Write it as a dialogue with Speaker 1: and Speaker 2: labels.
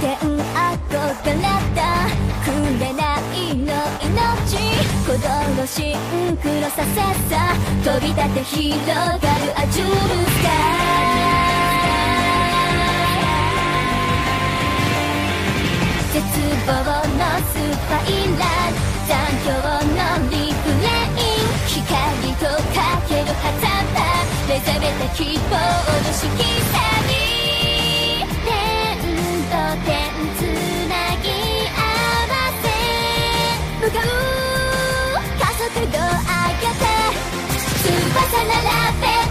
Speaker 1: 天憧れたくれないの命鼓動のシンクロさせさ飛び立て広がるアジュールスカイ絶望のスパイラル残響のリフレイ光とかける旗目覚めた希望の式 la pena.